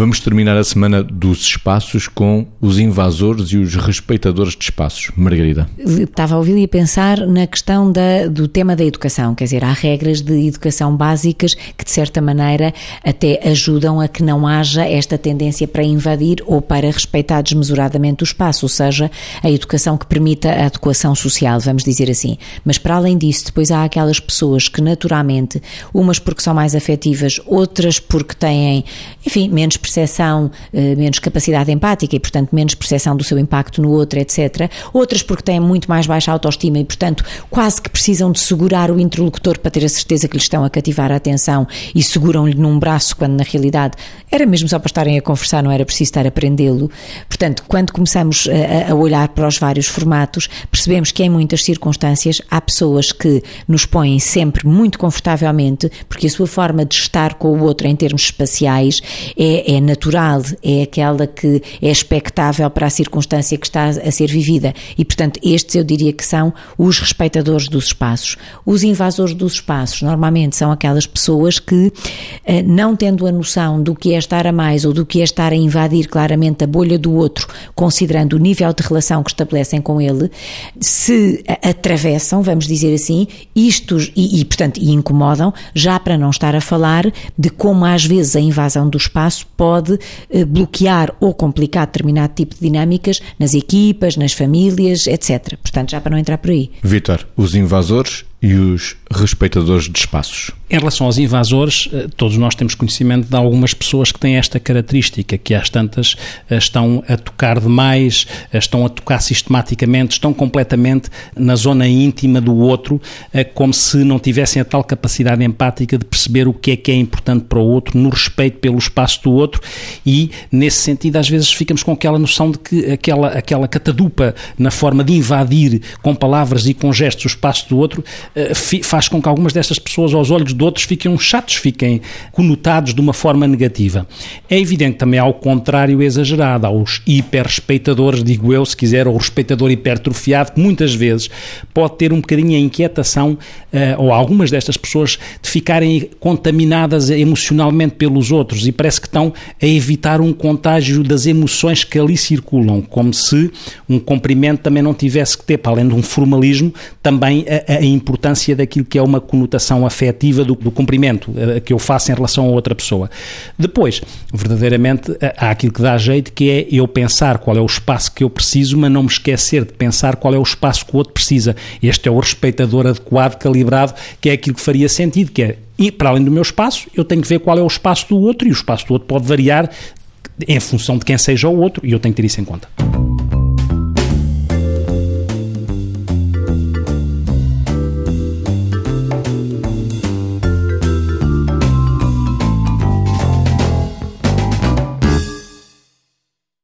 Vamos terminar a semana dos espaços com os invasores e os respeitadores de espaços. Margarida. Estava a ouvir e a pensar na questão da, do tema da educação, quer dizer, há regras de educação básicas que, de certa maneira, até ajudam a que não haja esta tendência para invadir ou para respeitar desmesuradamente o espaço, ou seja, a educação que permita a adequação social, vamos dizer assim. Mas, para além disso, depois há aquelas pessoas que, naturalmente, umas porque são mais afetivas, outras porque têm, enfim, menos percepção, eh, menos capacidade empática e, portanto, menos percepção do seu impacto no outro, etc. Outras porque têm muito mais baixa autoestima e, portanto, quase que precisam de segurar o interlocutor para ter a certeza que lhe estão a cativar a atenção e seguram-lhe num braço, quando na realidade era mesmo só para estarem a conversar, não era preciso estar a prendê-lo. Portanto, quando começamos a, a olhar para os vários formatos, percebemos que em muitas circunstâncias há pessoas que nos põem sempre muito confortavelmente, porque a sua forma de estar com o outro em termos espaciais é, é natural, é aquela que é expectável para a circunstância que está a ser vivida. E, portanto, estes eu diria que são os respeitadores dos espaços. Os invasores dos espaços normalmente são aquelas pessoas que, eh, não tendo a noção do que é estar a mais ou do que é estar a invadir claramente a bolha do outro, considerando o nível de relação que estabelecem com ele, se atravessam, vamos dizer assim, isto e, e portanto, e incomodam, já para não estar a falar de como às vezes a invasão do espaço pode eh, bloquear ou complicar determinado tipo de dinâmicas nas equipas, nas famílias, etc. Portanto, já para não entrar por aí. Vitor, os invasores e os respeitadores de espaços? Em relação aos invasores, eh, todos nós temos conhecimento de algumas pessoas que têm esta característica, que às tantas eh, estão a tocar demais, eh, estão a tocar sistematicamente, estão completamente na zona íntima do outro, como se não tivessem a tal capacidade empática de perceber o que é que é importante para o outro, no respeito pelo espaço do outro e, nesse sentido, às vezes ficamos com aquela noção de que aquela, aquela catadupa na forma de invadir com palavras e com gestos o espaço do outro faz com que algumas destas pessoas, aos olhos de outros, fiquem chatos, fiquem conotados de uma forma negativa. É evidente também ao contrário exagerado, aos hiper-respeitadores, digo eu, se quiser, ou o respeitador hipertrofiado, que muitas vezes pode ter um bocadinho a inquietação, eh, ou algumas destas pessoas, de ficarem contaminadas emocionalmente pelos outros e parece que estão a evitar um contágio das emoções que ali circulam, como se um cumprimento também não tivesse que ter, para além de um formalismo, também a, a importância daquilo que é uma conotação afetiva do, do cumprimento uh, que eu faço em relação a outra pessoa. Depois, verdadeiramente, uh, há aquilo que dá jeito, que é eu pensar qual é o espaço que eu preciso, mas não me esquecer de pensar qual é o espaço que o outro precisa. Este é o respeitador adequado, calibrado, que é aquilo que faria sentido, que é e para além do meu espaço, eu tenho que ver qual é o espaço do outro e o espaço do outro pode variar em função de quem seja o outro e eu tenho que ter isso em conta.